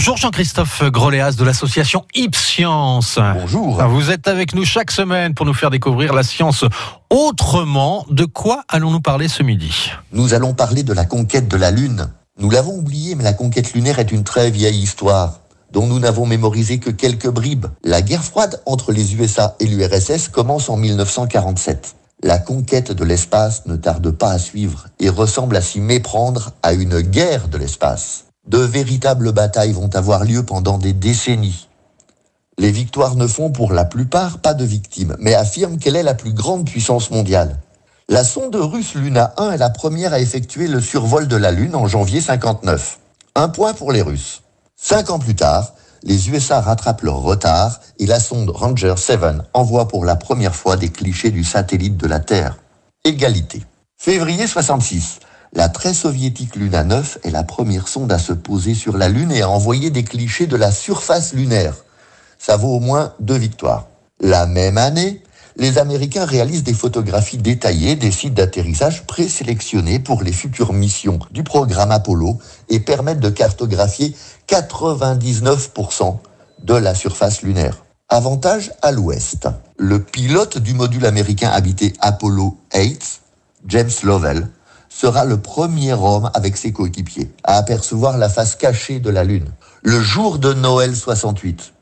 Bonjour Jean-Christophe Groléas de l'association Ipscience. Bonjour. Vous êtes avec nous chaque semaine pour nous faire découvrir la science autrement. De quoi allons-nous parler ce midi? Nous allons parler de la conquête de la Lune. Nous l'avons oublié, mais la conquête lunaire est une très vieille histoire dont nous n'avons mémorisé que quelques bribes. La guerre froide entre les USA et l'URSS commence en 1947. La conquête de l'espace ne tarde pas à suivre et ressemble à s'y méprendre à une guerre de l'espace. De véritables batailles vont avoir lieu pendant des décennies. Les victoires ne font pour la plupart pas de victimes, mais affirment qu'elle est la plus grande puissance mondiale. La sonde russe Luna 1 est la première à effectuer le survol de la Lune en janvier 59. Un point pour les Russes. Cinq ans plus tard, les USA rattrapent leur retard et la sonde Ranger 7 envoie pour la première fois des clichés du satellite de la Terre. Égalité. Février 66. La très soviétique Luna 9 est la première sonde à se poser sur la Lune et à envoyer des clichés de la surface lunaire. Ça vaut au moins deux victoires. La même année, les Américains réalisent des photographies détaillées des sites d'atterrissage présélectionnés pour les futures missions du programme Apollo et permettent de cartographier 99% de la surface lunaire. Avantage à l'ouest. Le pilote du module américain habité Apollo 8, James Lovell, sera le premier homme avec ses coéquipiers à apercevoir la face cachée de la Lune. Le jour de Noël 68,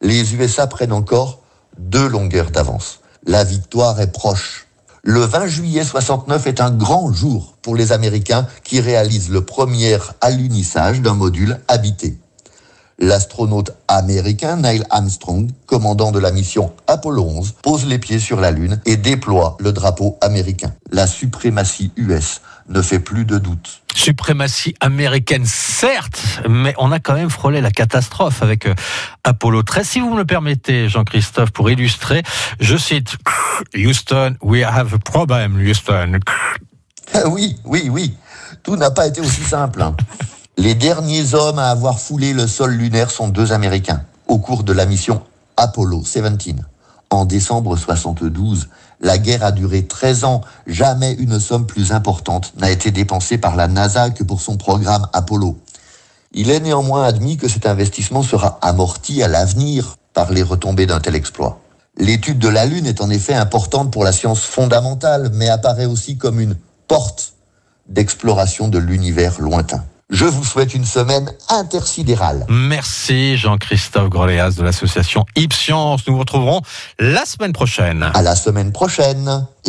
les USA prennent encore deux longueurs d'avance. La victoire est proche. Le 20 juillet 69 est un grand jour pour les Américains qui réalisent le premier alunissage d'un module habité. L'astronaute américain Neil Armstrong, commandant de la mission Apollo 11, pose les pieds sur la Lune et déploie le drapeau américain. La suprématie US ne fait plus de doute. Suprématie américaine, certes, mais on a quand même frôlé la catastrophe avec euh, Apollo 13. Si vous me le permettez, Jean-Christophe, pour illustrer, je cite Houston, we have a problem, Houston. oui, oui, oui. Tout n'a pas été aussi simple. Les derniers hommes à avoir foulé le sol lunaire sont deux Américains au cours de la mission Apollo 17. En décembre 72, la guerre a duré 13 ans. Jamais une somme plus importante n'a été dépensée par la NASA que pour son programme Apollo. Il est néanmoins admis que cet investissement sera amorti à l'avenir par les retombées d'un tel exploit. L'étude de la Lune est en effet importante pour la science fondamentale, mais apparaît aussi comme une porte d'exploration de l'univers lointain. Je vous souhaite une semaine intersidérale. Merci Jean-Christophe Groléas de l'association Ipscience. Nous vous retrouverons la semaine prochaine. À la semaine prochaine. Et